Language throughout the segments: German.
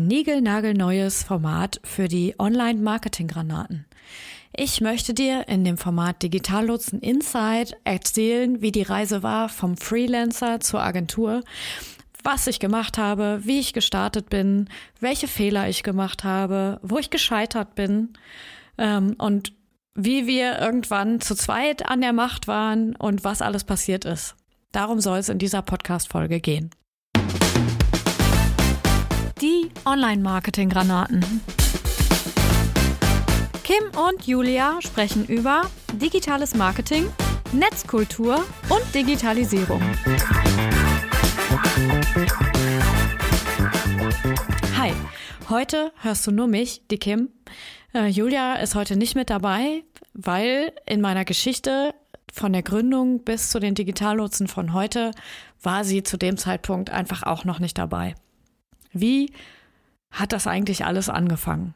ein niegelnagelneues Format für die Online-Marketing-Granaten. Ich möchte dir in dem Format Digitallotsen Insight erzählen, wie die Reise war vom Freelancer zur Agentur, was ich gemacht habe, wie ich gestartet bin, welche Fehler ich gemacht habe, wo ich gescheitert bin ähm, und wie wir irgendwann zu zweit an der Macht waren und was alles passiert ist. Darum soll es in dieser Podcast-Folge gehen. Die Online-Marketing-Granaten. Kim und Julia sprechen über digitales Marketing, Netzkultur und Digitalisierung. Hi, heute hörst du nur mich, die Kim. Äh, Julia ist heute nicht mit dabei, weil in meiner Geschichte von der Gründung bis zu den Digitallotsen von heute war sie zu dem Zeitpunkt einfach auch noch nicht dabei. Wie hat das eigentlich alles angefangen?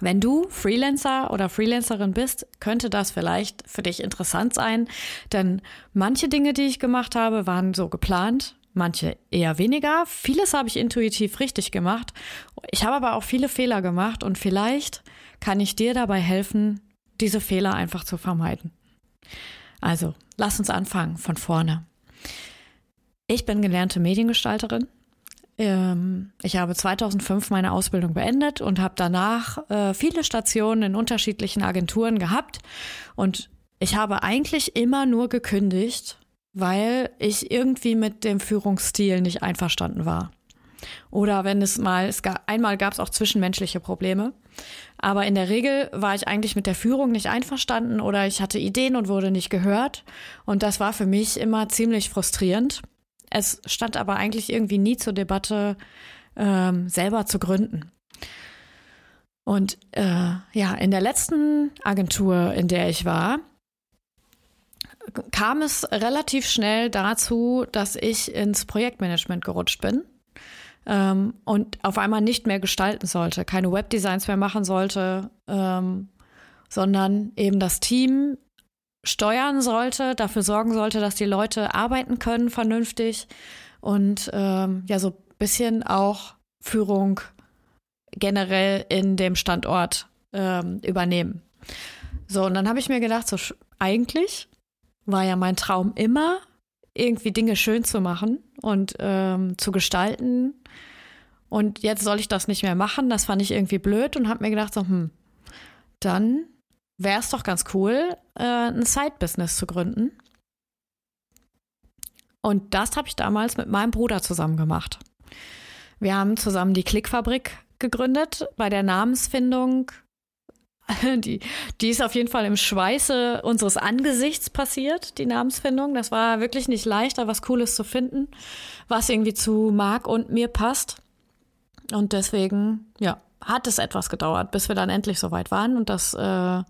Wenn du Freelancer oder Freelancerin bist, könnte das vielleicht für dich interessant sein, denn manche Dinge, die ich gemacht habe, waren so geplant, manche eher weniger. Vieles habe ich intuitiv richtig gemacht. Ich habe aber auch viele Fehler gemacht und vielleicht kann ich dir dabei helfen, diese Fehler einfach zu vermeiden. Also, lass uns anfangen von vorne. Ich bin gelernte Mediengestalterin ähm, ich habe 2005 meine Ausbildung beendet und habe danach äh, viele Stationen in unterschiedlichen Agenturen gehabt. Und ich habe eigentlich immer nur gekündigt, weil ich irgendwie mit dem Führungsstil nicht einverstanden war. Oder wenn es mal, es gab, einmal gab es auch zwischenmenschliche Probleme. Aber in der Regel war ich eigentlich mit der Führung nicht einverstanden oder ich hatte Ideen und wurde nicht gehört. Und das war für mich immer ziemlich frustrierend. Es stand aber eigentlich irgendwie nie zur Debatte, ähm, selber zu gründen. Und äh, ja, in der letzten Agentur, in der ich war, kam es relativ schnell dazu, dass ich ins Projektmanagement gerutscht bin ähm, und auf einmal nicht mehr gestalten sollte, keine Webdesigns mehr machen sollte, ähm, sondern eben das Team steuern sollte, dafür sorgen sollte, dass die Leute arbeiten können vernünftig und ähm, ja, so ein bisschen auch Führung generell in dem Standort ähm, übernehmen. So, und dann habe ich mir gedacht, so eigentlich war ja mein Traum immer, irgendwie Dinge schön zu machen und ähm, zu gestalten. Und jetzt soll ich das nicht mehr machen. Das fand ich irgendwie blöd und habe mir gedacht, so, hm, dann wäre es doch ganz cool, äh, ein Side-Business zu gründen. Und das habe ich damals mit meinem Bruder zusammen gemacht. Wir haben zusammen die Klickfabrik gegründet. Bei der Namensfindung, die, die ist auf jeden Fall im Schweiße unseres Angesichts passiert, die Namensfindung. Das war wirklich nicht leicht, da was Cooles zu finden, was irgendwie zu Marc und mir passt. Und deswegen, ja, hat es etwas gedauert, bis wir dann endlich soweit waren und das äh,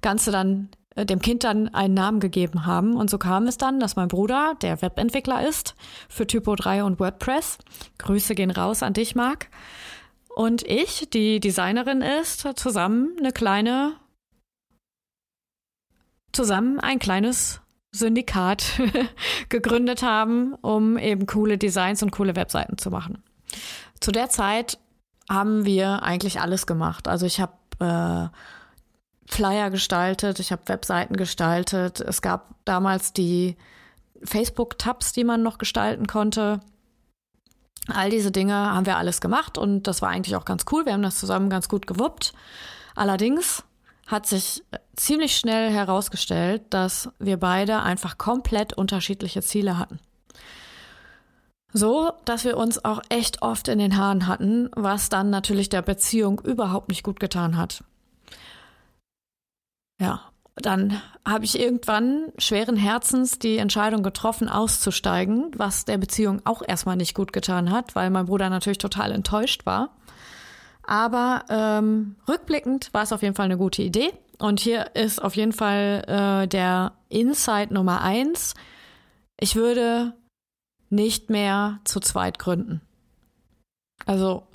Ganze dann äh, dem Kind dann einen Namen gegeben haben. Und so kam es dann, dass mein Bruder, der Webentwickler ist für Typo 3 und WordPress, Grüße gehen raus an dich, Marc, und ich, die Designerin ist, zusammen eine kleine, zusammen ein kleines Syndikat gegründet haben, um eben coole Designs und coole Webseiten zu machen. Zu der Zeit haben wir eigentlich alles gemacht. Also ich habe äh, Flyer gestaltet, ich habe Webseiten gestaltet. Es gab damals die Facebook-Tabs, die man noch gestalten konnte. All diese Dinge haben wir alles gemacht und das war eigentlich auch ganz cool. Wir haben das zusammen ganz gut gewuppt. Allerdings hat sich ziemlich schnell herausgestellt, dass wir beide einfach komplett unterschiedliche Ziele hatten. So, dass wir uns auch echt oft in den Haaren hatten, was dann natürlich der Beziehung überhaupt nicht gut getan hat. Ja, dann habe ich irgendwann schweren Herzens die Entscheidung getroffen, auszusteigen, was der Beziehung auch erstmal nicht gut getan hat, weil mein Bruder natürlich total enttäuscht war. Aber ähm, rückblickend war es auf jeden Fall eine gute Idee. Und hier ist auf jeden Fall äh, der Insight Nummer eins. Ich würde nicht mehr zu zweit gründen. Also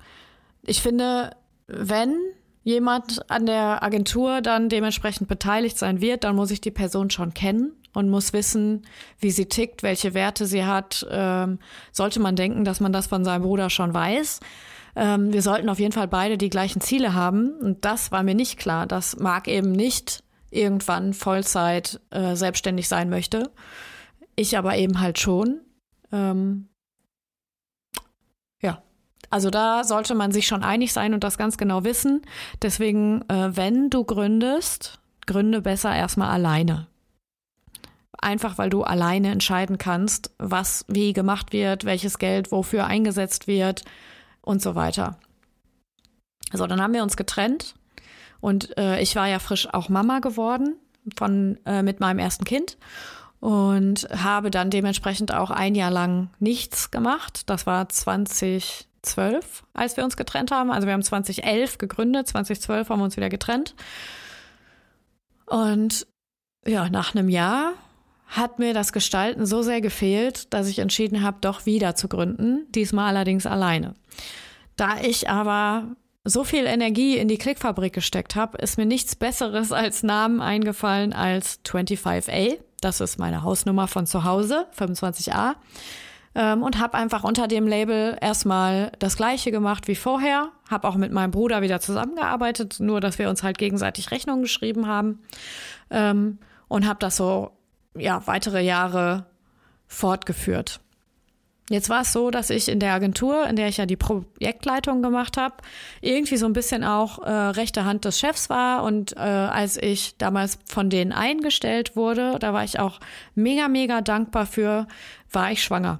ich finde, wenn jemand an der Agentur dann dementsprechend beteiligt sein wird, dann muss ich die Person schon kennen und muss wissen, wie sie tickt, welche Werte sie hat. Ähm, sollte man denken, dass man das von seinem Bruder schon weiß. ähm, wir sollten auf jeden Fall beide die gleichen Ziele haben. Und das war mir nicht klar. Das mag eben nicht irgendwann Vollzeit äh, selbstständig sein möchte. Ich aber eben halt schon. Ähm, ja, also da sollte man sich schon einig sein und das ganz genau wissen. Deswegen, äh, wenn du gründest, gründe besser erstmal alleine. Einfach weil du alleine entscheiden kannst, was wie gemacht wird, welches Geld wofür eingesetzt wird und so weiter. So, dann haben wir uns getrennt und äh, ich war ja frisch auch Mama geworden von äh, mit meinem ersten Kind und habe dann dementsprechend auch ein Jahr lang nichts gemacht. Das war 2012, als wir uns getrennt haben. Also wir haben 2011 gegründet, 2012 haben wir uns wieder getrennt. Und ja, nach einem Jahr hat mir das Gestalten so sehr gefehlt, dass ich entschieden habe, doch wieder zu gründen, diesmal allerdings alleine. Da ich aber so viel Energie in die Klickfabrik gesteckt habe, ist mir nichts Besseres als Namen eingefallen als 25A. Das ist meine Hausnummer von zu Hause, 25a. Ähm, und habe einfach unter dem Label erstmal das gleiche gemacht wie vorher. Habe auch mit meinem Bruder wieder zusammengearbeitet, nur dass wir uns halt gegenseitig Rechnungen geschrieben haben. Ähm, und habe das so ja weitere Jahre fortgeführt. Jetzt war es so, dass ich in der Agentur, in der ich ja die Projektleitung gemacht habe, irgendwie so ein bisschen auch äh, rechte Hand des Chefs war. Und äh, als ich damals von denen eingestellt wurde, da war ich auch mega, mega dankbar für, war ich schwanger.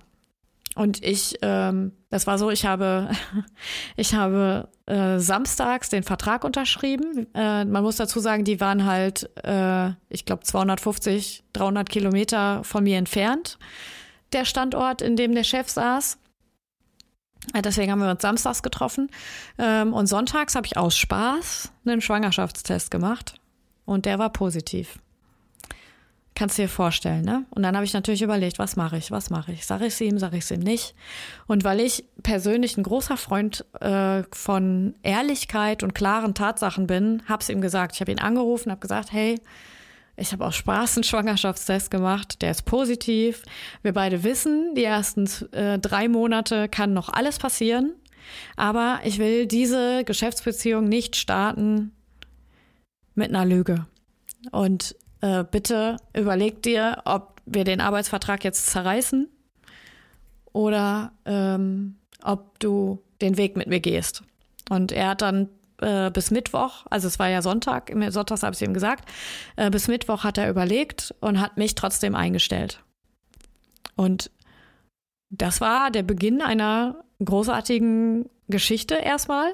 Und ich, ähm, das war so, ich habe, ich habe äh, samstags den Vertrag unterschrieben. Äh, man muss dazu sagen, die waren halt, äh, ich glaube, 250, 300 Kilometer von mir entfernt der Standort, in dem der Chef saß. Äh, deswegen haben wir uns samstags getroffen. Ähm, und sonntags habe ich aus Spaß einen Schwangerschaftstest gemacht. Und der war positiv. Kannst du dir vorstellen, ne? Und dann habe ich natürlich überlegt, was mache ich, was mache ich? Sage ich es ihm, sage ich es ihm nicht? Und weil ich persönlich ein großer Freund äh, von Ehrlichkeit und klaren Tatsachen bin, habe es ihm gesagt. Ich habe ihn angerufen, habe gesagt, hey, ich habe auch Spaß einen Schwangerschaftstest gemacht, der ist positiv. Wir beide wissen, die ersten äh, drei Monate kann noch alles passieren. Aber ich will diese Geschäftsbeziehung nicht starten mit einer Lüge. Und äh, bitte überleg dir, ob wir den Arbeitsvertrag jetzt zerreißen oder ähm, ob du den Weg mit mir gehst. Und er hat dann äh, bis Mittwoch, also es war ja Sonntag, Sonntags habe ich ihm gesagt, äh, bis Mittwoch hat er überlegt und hat mich trotzdem eingestellt. Und das war der Beginn einer großartigen Geschichte erstmal.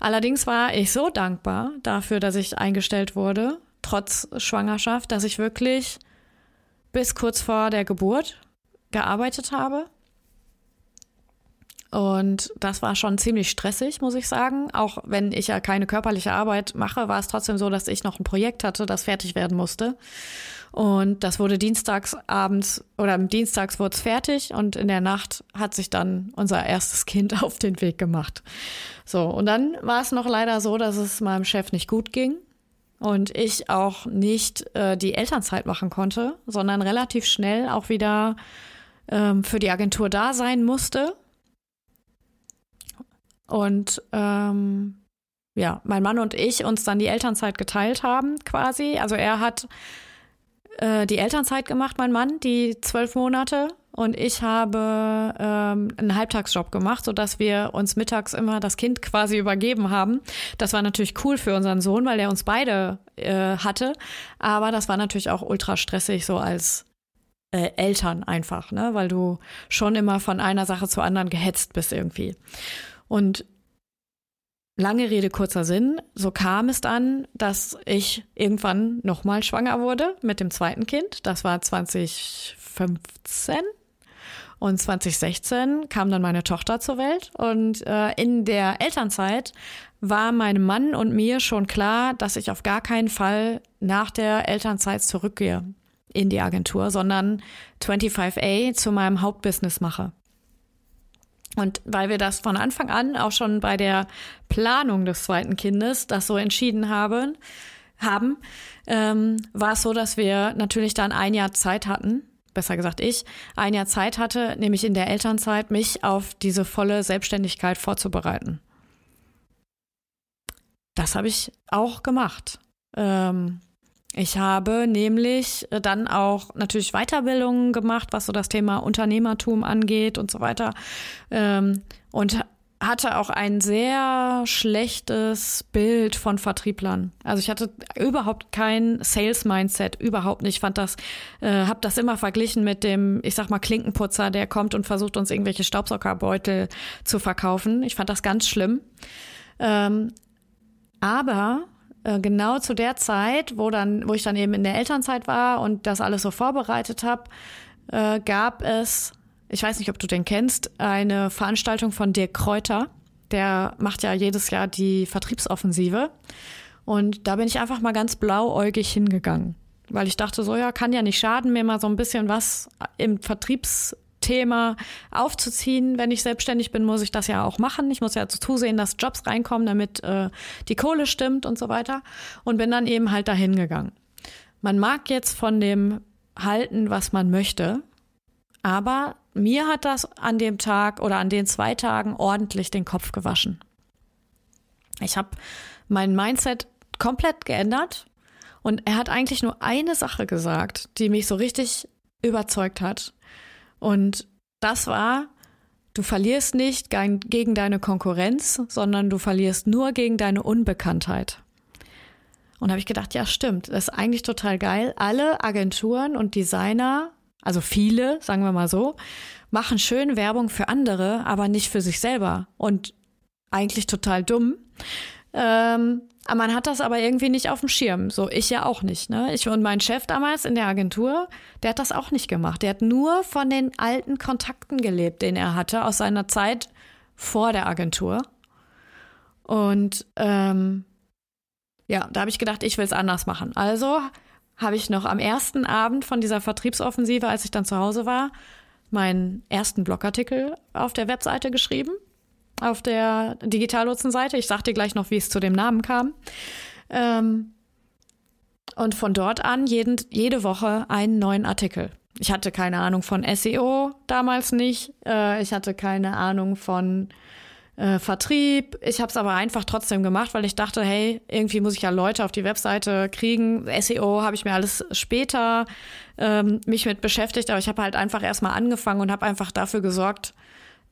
Allerdings war ich so dankbar dafür, dass ich eingestellt wurde, trotz Schwangerschaft, dass ich wirklich bis kurz vor der Geburt gearbeitet habe und das war schon ziemlich stressig, muss ich sagen. Auch wenn ich ja keine körperliche Arbeit mache, war es trotzdem so, dass ich noch ein Projekt hatte, das fertig werden musste. Und das wurde dienstags abends oder dienstags wurde es fertig und in der Nacht hat sich dann unser erstes Kind auf den Weg gemacht. So, und dann war es noch leider so, dass es meinem Chef nicht gut ging und ich auch nicht äh, die Elternzeit machen konnte, sondern relativ schnell auch wieder ähm, für die Agentur da sein musste und ähm, ja, mein Mann und ich uns dann die Elternzeit geteilt haben, quasi. Also er hat äh, die Elternzeit gemacht, mein Mann, die zwölf Monate. Und ich habe ähm, einen Halbtagsjob gemacht, sodass wir uns mittags immer das Kind quasi übergeben haben. Das war natürlich cool für unseren Sohn, weil er uns beide äh, hatte. Aber das war natürlich auch ultra stressig, so als äh, Eltern einfach, ne? Weil du schon immer von einer Sache zur anderen gehetzt bist irgendwie. Und lange Rede, kurzer Sinn, so kam es dann, dass ich irgendwann nochmal schwanger wurde mit dem zweiten Kind. Das war 2015. Und 2016 kam dann meine Tochter zur Welt. Und äh, in der Elternzeit war meinem Mann und mir schon klar, dass ich auf gar keinen Fall nach der Elternzeit zurückgehe in die Agentur, sondern 25A zu meinem Hauptbusiness mache. Und weil wir das von Anfang an auch schon bei der Planung des zweiten Kindes das so entschieden haben, haben, ähm, war es so, dass wir natürlich dann ein Jahr Zeit hatten, besser gesagt ich, ein Jahr Zeit hatte, nämlich in der Elternzeit, mich auf diese volle Selbstständigkeit vorzubereiten. Das habe ich auch gemacht. Ähm, ich habe nämlich dann auch natürlich Weiterbildungen gemacht, was so das Thema Unternehmertum angeht und so weiter. Ähm, und hatte auch ein sehr schlechtes Bild von Vertrieblern. Also ich hatte überhaupt kein Sales-Mindset, überhaupt nicht. Ich fand das, äh, habe das immer verglichen mit dem, ich sag mal, Klinkenputzer, der kommt und versucht uns irgendwelche Staubsaugerbeutel zu verkaufen. Ich fand das ganz schlimm. Ähm, aber äh, genau zu der Zeit, wo dann, wo ich dann eben in der Elternzeit war und das alles so vorbereitet habe, äh, gab es ich weiß nicht, ob du den kennst, eine Veranstaltung von Dirk Kräuter. Der macht ja jedes Jahr die Vertriebsoffensive. Und da bin ich einfach mal ganz blauäugig hingegangen, weil ich dachte, so ja, kann ja nicht schaden, mir mal so ein bisschen was im Vertriebsthema aufzuziehen. Wenn ich selbstständig bin, muss ich das ja auch machen. Ich muss ja zusehen, dass Jobs reinkommen, damit äh, die Kohle stimmt und so weiter. Und bin dann eben halt dahin gegangen. Man mag jetzt von dem halten, was man möchte, aber mir hat das an dem Tag oder an den zwei Tagen ordentlich den Kopf gewaschen. Ich habe mein Mindset komplett geändert und er hat eigentlich nur eine Sache gesagt, die mich so richtig überzeugt hat. Und das war, du verlierst nicht gegen deine Konkurrenz, sondern du verlierst nur gegen deine Unbekanntheit. Und habe ich gedacht, ja, stimmt, das ist eigentlich total geil. Alle Agenturen und Designer also viele, sagen wir mal so, machen schön Werbung für andere, aber nicht für sich selber. Und eigentlich total dumm. Ähm, man hat das aber irgendwie nicht auf dem Schirm. So, ich ja auch nicht. Ne? Ich und mein Chef damals in der Agentur, der hat das auch nicht gemacht. Der hat nur von den alten Kontakten gelebt, den er hatte aus seiner Zeit vor der Agentur. Und ähm, ja, da habe ich gedacht, ich will es anders machen. Also habe ich noch am ersten Abend von dieser Vertriebsoffensive, als ich dann zu Hause war, meinen ersten Blogartikel auf der Webseite geschrieben, auf der Digitallotsen-Seite. Ich sage dir gleich noch, wie es zu dem Namen kam. Ähm, und von dort an jeden, jede Woche einen neuen Artikel. Ich hatte keine Ahnung von SEO damals nicht. Äh, ich hatte keine Ahnung von äh, Vertrieb. Ich habe es aber einfach trotzdem gemacht, weil ich dachte, hey, irgendwie muss ich ja Leute auf die Webseite kriegen. SEO habe ich mir alles später ähm, mich mit beschäftigt, aber ich habe halt einfach erstmal angefangen und habe einfach dafür gesorgt,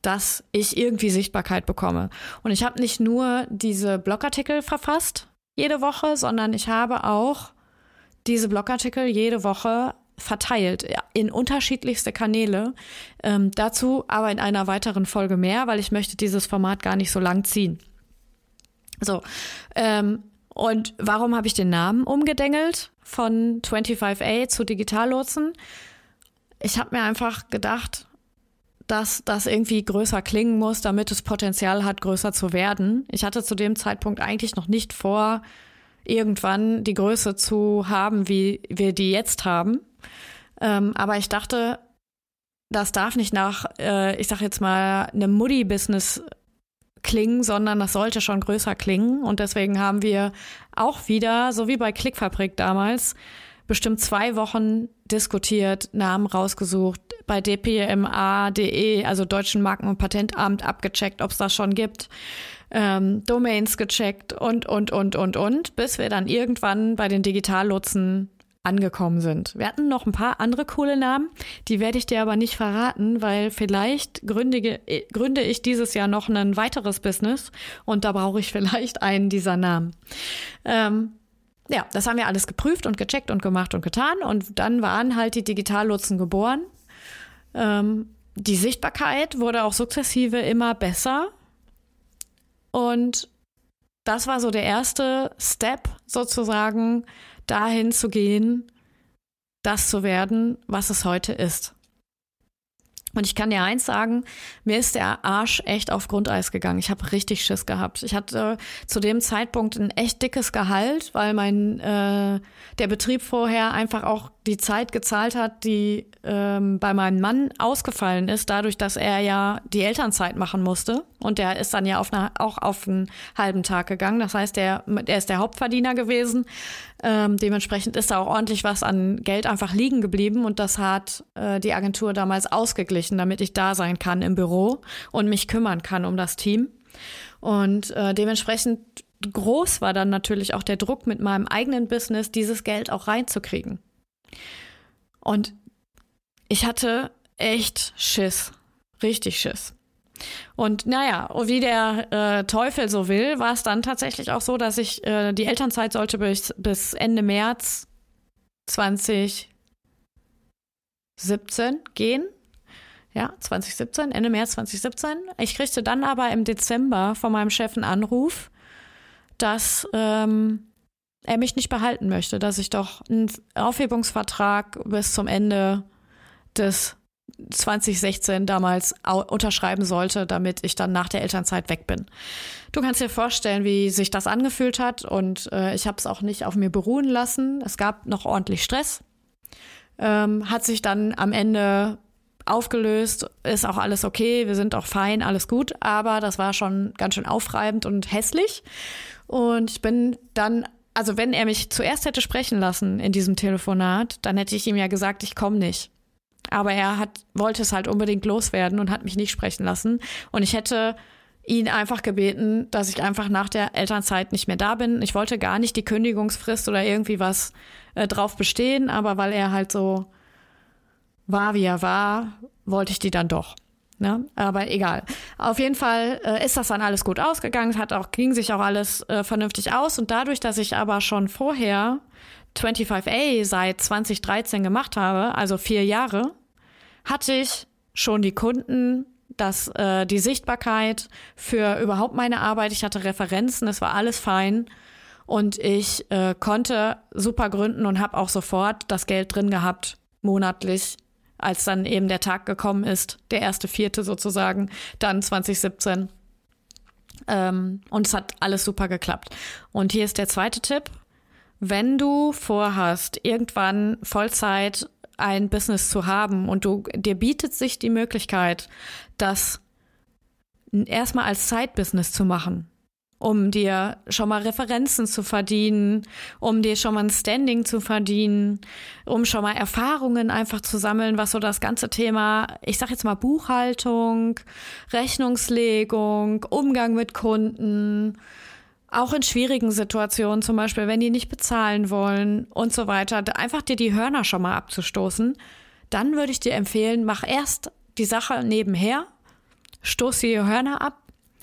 dass ich irgendwie Sichtbarkeit bekomme. Und ich habe nicht nur diese Blogartikel verfasst jede Woche, sondern ich habe auch diese Blogartikel jede Woche verteilt in unterschiedlichste Kanäle. Ähm, dazu aber in einer weiteren Folge mehr, weil ich möchte dieses Format gar nicht so lang ziehen. So, ähm, und warum habe ich den Namen umgedengelt von 25A zu Digitallotsen? Ich habe mir einfach gedacht, dass das irgendwie größer klingen muss, damit es Potenzial hat, größer zu werden. Ich hatte zu dem Zeitpunkt eigentlich noch nicht vor, irgendwann die Größe zu haben, wie wir die jetzt haben. Ähm, aber ich dachte, das darf nicht nach, äh, ich sag jetzt mal, einem Muddy-Business klingen, sondern das sollte schon größer klingen. Und deswegen haben wir auch wieder, so wie bei Klickfabrik damals, bestimmt zwei Wochen diskutiert, Namen rausgesucht, bei dpma.de, also Deutschen Marken- und Patentamt, abgecheckt, ob es das schon gibt, ähm, Domains gecheckt und, und, und, und, und, bis wir dann irgendwann bei den Digitallotsen angekommen sind. Wir hatten noch ein paar andere coole Namen, die werde ich dir aber nicht verraten, weil vielleicht gründige, gründe ich dieses Jahr noch ein weiteres Business und da brauche ich vielleicht einen dieser Namen. Ähm, ja, das haben wir alles geprüft und gecheckt und gemacht und getan und dann waren halt die Digitallotsen geboren. Ähm, die Sichtbarkeit wurde auch sukzessive immer besser und das war so der erste Step sozusagen, dahin zu gehen, das zu werden, was es heute ist. Und ich kann dir eins sagen, mir ist der Arsch echt auf Grundeis gegangen. Ich habe richtig Schiss gehabt. Ich hatte zu dem Zeitpunkt ein echt dickes Gehalt, weil mein äh, der Betrieb vorher einfach auch die Zeit gezahlt hat, die ähm, bei meinem Mann ausgefallen ist, dadurch, dass er ja die Elternzeit machen musste. Und der ist dann ja auf eine, auch auf einen halben Tag gegangen. Das heißt, der, der ist der Hauptverdiener gewesen. Ähm, dementsprechend ist da auch ordentlich was an Geld einfach liegen geblieben. Und das hat äh, die Agentur damals ausgeglichen, damit ich da sein kann im Büro und mich kümmern kann um das Team. Und äh, dementsprechend groß war dann natürlich auch der Druck mit meinem eigenen Business, dieses Geld auch reinzukriegen. Und ich hatte echt Schiss, richtig Schiss. Und naja, wie der äh, Teufel so will, war es dann tatsächlich auch so, dass ich äh, die Elternzeit sollte bis, bis Ende März 2017 gehen. Ja, 2017, Ende März 2017. Ich kriegte dann aber im Dezember von meinem Chef einen Anruf, dass ähm, er mich nicht behalten möchte, dass ich doch einen Aufhebungsvertrag bis zum Ende des 2016 damals unterschreiben sollte, damit ich dann nach der Elternzeit weg bin. Du kannst dir vorstellen, wie sich das angefühlt hat und äh, ich habe es auch nicht auf mir beruhen lassen. Es gab noch ordentlich Stress. Ähm, hat sich dann am Ende aufgelöst, ist auch alles okay, wir sind auch fein, alles gut, aber das war schon ganz schön aufreibend und hässlich. Und ich bin dann, also wenn er mich zuerst hätte sprechen lassen in diesem Telefonat, dann hätte ich ihm ja gesagt, ich komme nicht. Aber er hat, wollte es halt unbedingt loswerden und hat mich nicht sprechen lassen. Und ich hätte ihn einfach gebeten, dass ich einfach nach der Elternzeit nicht mehr da bin. Ich wollte gar nicht die Kündigungsfrist oder irgendwie was äh, drauf bestehen, aber weil er halt so war, wie er war, wollte ich die dann doch. Ne? Aber egal. Auf jeden Fall äh, ist das dann alles gut ausgegangen. Hat auch, ging sich auch alles äh, vernünftig aus. Und dadurch, dass ich aber schon vorher 25A seit 2013 gemacht habe, also vier Jahre, hatte ich schon die Kunden, dass äh, die Sichtbarkeit für überhaupt meine Arbeit, ich hatte Referenzen, es war alles fein und ich äh, konnte super gründen und habe auch sofort das Geld drin gehabt, monatlich als dann eben der Tag gekommen ist, der erste Vierte sozusagen, dann 2017. Ähm, und es hat alles super geklappt. Und hier ist der zweite Tipp. Wenn du vorhast, irgendwann Vollzeit ein Business zu haben und du, dir bietet sich die Möglichkeit, das erstmal als Side-Business zu machen, um dir schon mal Referenzen zu verdienen, um dir schon mal ein Standing zu verdienen, um schon mal Erfahrungen einfach zu sammeln, was so das ganze Thema, ich sag jetzt mal Buchhaltung, Rechnungslegung, Umgang mit Kunden, auch in schwierigen Situationen, zum Beispiel, wenn die nicht bezahlen wollen und so weiter, einfach dir die Hörner schon mal abzustoßen, dann würde ich dir empfehlen, mach erst die Sache nebenher, stoß die Hörner ab,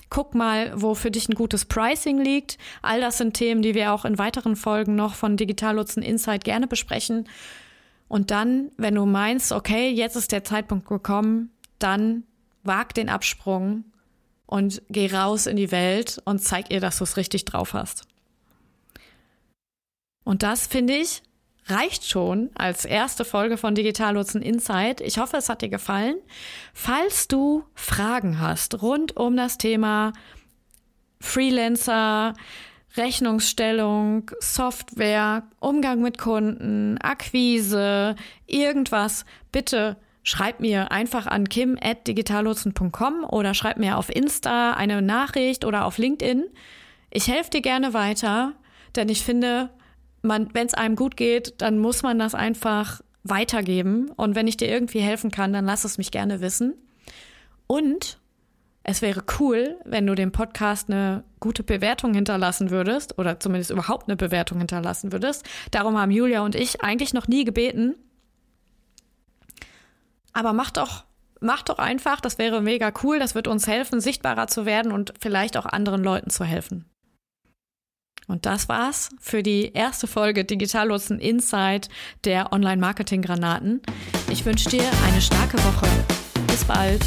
Guck mal, wo für dich ein gutes Pricing liegt. All das sind Themen, die wir auch in weiteren Folgen noch von Digital Nutzen Insight gerne besprechen. Und dann, wenn du meinst, okay, jetzt ist der Zeitpunkt gekommen, dann wag den Absprung und geh raus in die Welt und zeig ihr, dass du es richtig drauf hast. Und das finde ich reicht schon als erste Folge von Digital Nutzen Insight. Ich hoffe, es hat dir gefallen. Falls du Fragen hast rund um das Thema Freelancer, Rechnungsstellung, Software, Umgang mit Kunden, Akquise, irgendwas, bitte schreib mir einfach an kim.digitalnutzen.com oder schreib mir auf Insta eine Nachricht oder auf LinkedIn. Ich helfe dir gerne weiter, denn ich finde, man, wenn es einem gut geht, dann muss man das einfach weitergeben. Und wenn ich dir irgendwie helfen kann, dann lass es mich gerne wissen. Und es wäre cool, wenn du dem Podcast eine gute Bewertung hinterlassen würdest oder zumindest überhaupt eine Bewertung hinterlassen würdest. Darum haben Julia und ich eigentlich noch nie gebeten. Aber mach doch, mach doch einfach, das wäre mega cool, das wird uns helfen, sichtbarer zu werden und vielleicht auch anderen Leuten zu helfen. Und das war's für die erste Folge Digitallotsen Insight der Online-Marketing-Granaten. Ich wünsche dir eine starke Woche. Bis bald.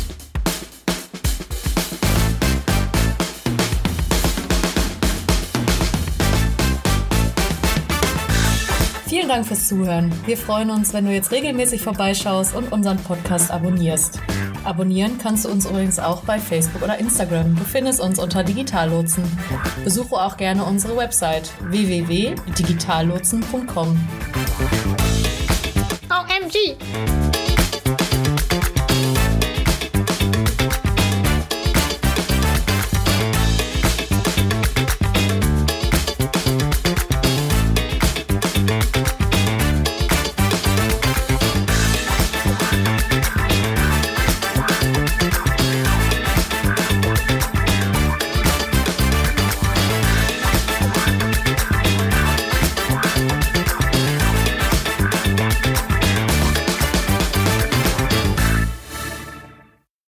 Vielen Dank fürs Zuhören. Wir freuen uns, wenn du jetzt regelmäßig vorbeischaust und unseren Podcast abonnierst. Abonnieren kannst du uns übrigens auch bei Facebook oder Instagram. Du findest uns unter Digitallotsen. Besuche auch gerne unsere Website www.digitallotsen.com. Tschüssi.